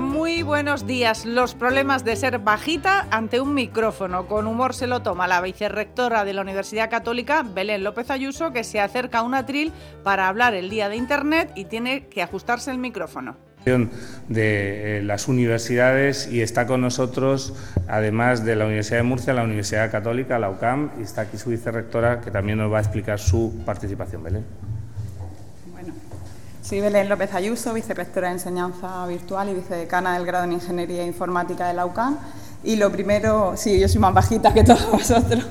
Muy buenos días. Los problemas de ser bajita ante un micrófono. Con humor se lo toma la vicerrectora de la Universidad Católica, Belén López Ayuso, que se acerca a un atril para hablar el día de Internet y tiene que ajustarse el micrófono de eh, las universidades y está con nosotros, además de la Universidad de Murcia, la Universidad Católica, la UCAM, y está aquí su vicerrectora que también nos va a explicar su participación. Belén. Soy Belén López Ayuso, vicerrectora de Enseñanza Virtual y vicedecana del grado en Ingeniería Informática de la UCAM. Y lo primero, sí, yo soy más bajita que todos vosotros.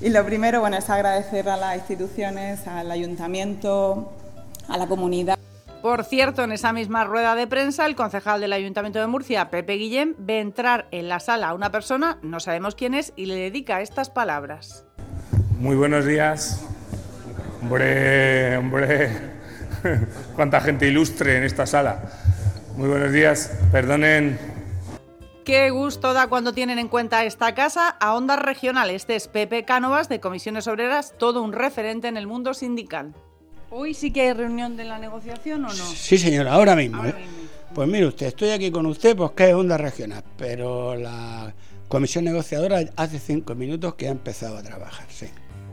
Y lo primero, bueno, es agradecer a las instituciones, al ayuntamiento, a la comunidad. Por cierto, en esa misma rueda de prensa, el concejal del Ayuntamiento de Murcia, Pepe Guillén, ve entrar en la sala a una persona, no sabemos quién es, y le dedica estas palabras. Muy buenos días. Hombre, hombre, cuánta gente ilustre en esta sala. Muy buenos días. Perdonen Qué gusto da cuando tienen en cuenta esta casa a Ondas Regional. Este es Pepe Cánovas de Comisiones Obreras, todo un referente en el mundo sindical. ¿Hoy sí que hay reunión de la negociación o no? Sí, señora, ahora mismo. ¿eh? Pues mire usted, estoy aquí con usted porque es Onda Regional, pero la comisión negociadora hace cinco minutos que ha empezado a trabajar, sí.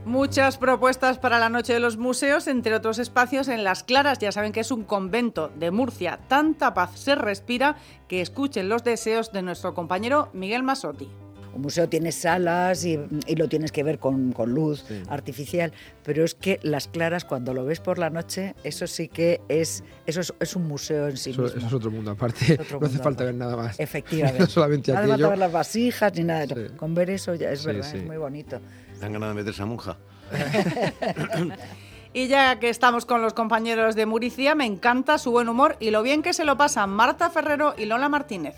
Muchas propuestas para la Noche de los Museos, entre otros espacios en Las Claras. Ya saben que es un convento de Murcia. Tanta paz se respira que escuchen los deseos de nuestro compañero Miguel Masotti. Un museo tiene salas y, lo tienes que ver con, luz artificial, pero es que Las Claras, cuando lo ves por la noche, eso sí que es, eso es, un museo en sí mismo. Eso es otro mundo aparte, no hace falta ver nada más. Efectivamente. no solamente nada aquello. ver las vasijas ni nada de eso. Con ver eso ya es verdad, es muy bonito. Dan ganas de meterse a monja. Y ya que estamos con los compañeros de Muricia, me encanta su buen humor y lo bien que se lo pasan Marta Ferrero y Lola Martínez.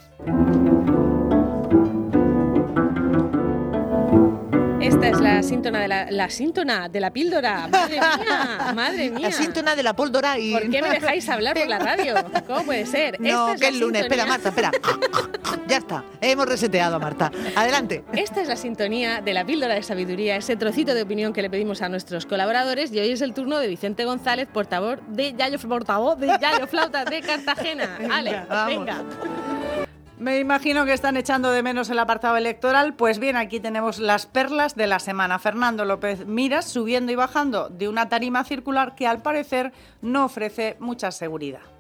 Esta es la síntona de la, la síntona de la píldora. Madre mía, madre mía. La síntona de la píldora y... ¿Por qué me dejáis hablar por la radio? ¿Cómo puede ser? No, que es lunes. Espera, Marta, espera. Ya está. Hemos reseteado a Marta. Adelante. Esta es la sintonía de la píldora de sabiduría, ese trocito de opinión que le pedimos a nuestros colaboradores y hoy es el turno de Vicente González, portavoz de Yayo, portavoz de Yayo Flauta de Cartagena. Ale, venga. Me imagino que están echando de menos el apartado electoral. Pues bien, aquí tenemos las perlas de la semana. Fernando López Miras subiendo y bajando de una tarima circular que al parecer no ofrece mucha seguridad.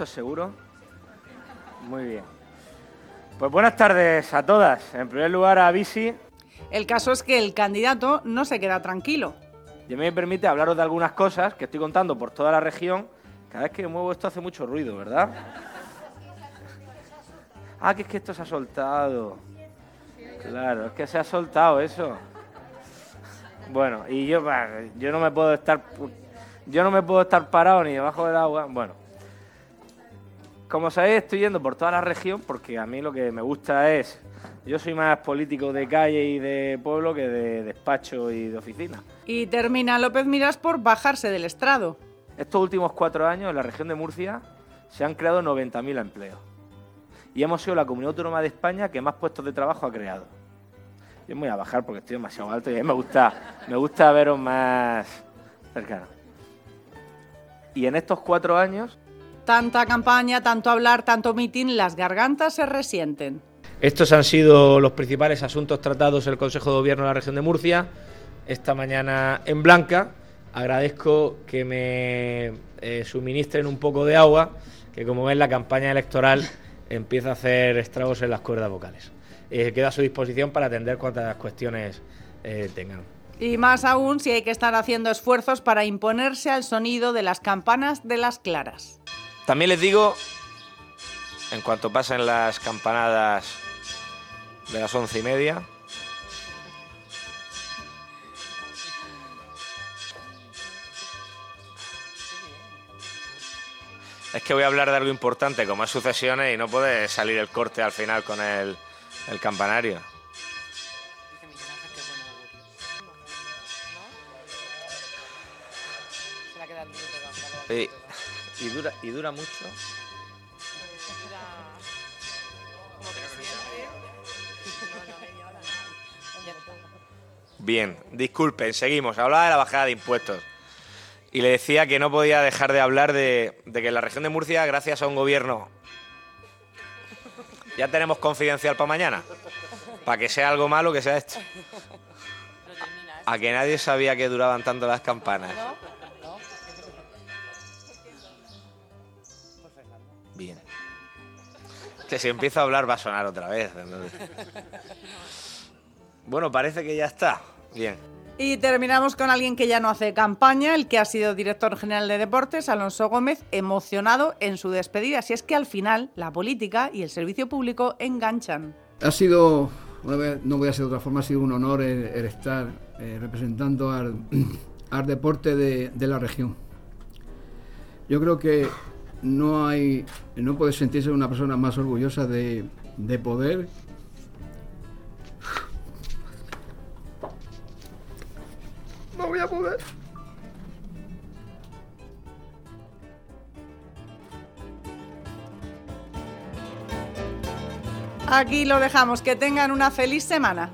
¿Esto es seguro? Muy bien. Pues buenas tardes a todas. En primer lugar a Bisi. El caso es que el candidato no se queda tranquilo. Y me permite hablaros de algunas cosas que estoy contando por toda la región cada vez que muevo esto hace mucho ruido, ¿verdad? Ah, que es que esto se ha soltado. Claro, es que se ha soltado eso. Bueno, y yo, yo no me puedo estar, yo no me puedo estar parado ni debajo del agua. Bueno, como sabéis, estoy yendo por toda la región porque a mí lo que me gusta es, yo soy más político de calle y de pueblo que de despacho y de oficina. Y termina López Miras por bajarse del estrado. Estos últimos cuatro años en la región de Murcia se han creado 90.000 empleos. Y hemos sido la comunidad autónoma de España que más puestos de trabajo ha creado. Yo me voy a bajar porque estoy demasiado alto y a mí me gusta, me gusta veros más cercano. Y en estos cuatro años... Tanta campaña, tanto hablar, tanto mitin, las gargantas se resienten. Estos han sido los principales asuntos tratados en el Consejo de Gobierno de la región de Murcia. Esta mañana en Blanca agradezco que me eh, suministren un poco de agua, que como ven la campaña electoral empieza a hacer estragos en las cuerdas vocales. Eh, queda a su disposición para atender cuantas cuestiones eh, tengan. Y más aún si hay que estar haciendo esfuerzos para imponerse al sonido de las campanas de las claras. También les digo, en cuanto pasen las campanadas de las once y media, Es que voy a hablar de algo importante, como es sucesiones, y no puede salir el corte al final con el, campanario. Y, dura, y dura mucho. Bien, disculpen, seguimos. Hablaba de la bajada de impuestos. y le decía que no podía dejar de hablar de, de que en la región de Murcia, gracias a un gobierno... Ya tenemos confidencial para mañana. Para que sea algo malo, que sea esto. A que nadie sabía que duraban tanto las campanas. Bien. Que si empiezo a hablar va a sonar otra vez. Bueno, parece que ya está. Bien. Y terminamos con alguien que ya no hace campaña, el que ha sido director general de deportes, Alonso Gómez, emocionado en su despedida. Si es que al final la política y el servicio público enganchan. Ha sido, no voy a ser de otra forma, ha sido un honor el, estar eh, representando al, al deporte de, de, la región. Yo creo que no hay, no puede sentirse una persona más orgullosa de, de poder no voy a poder. Aquí lo dejamos. Que tengan una feliz semana.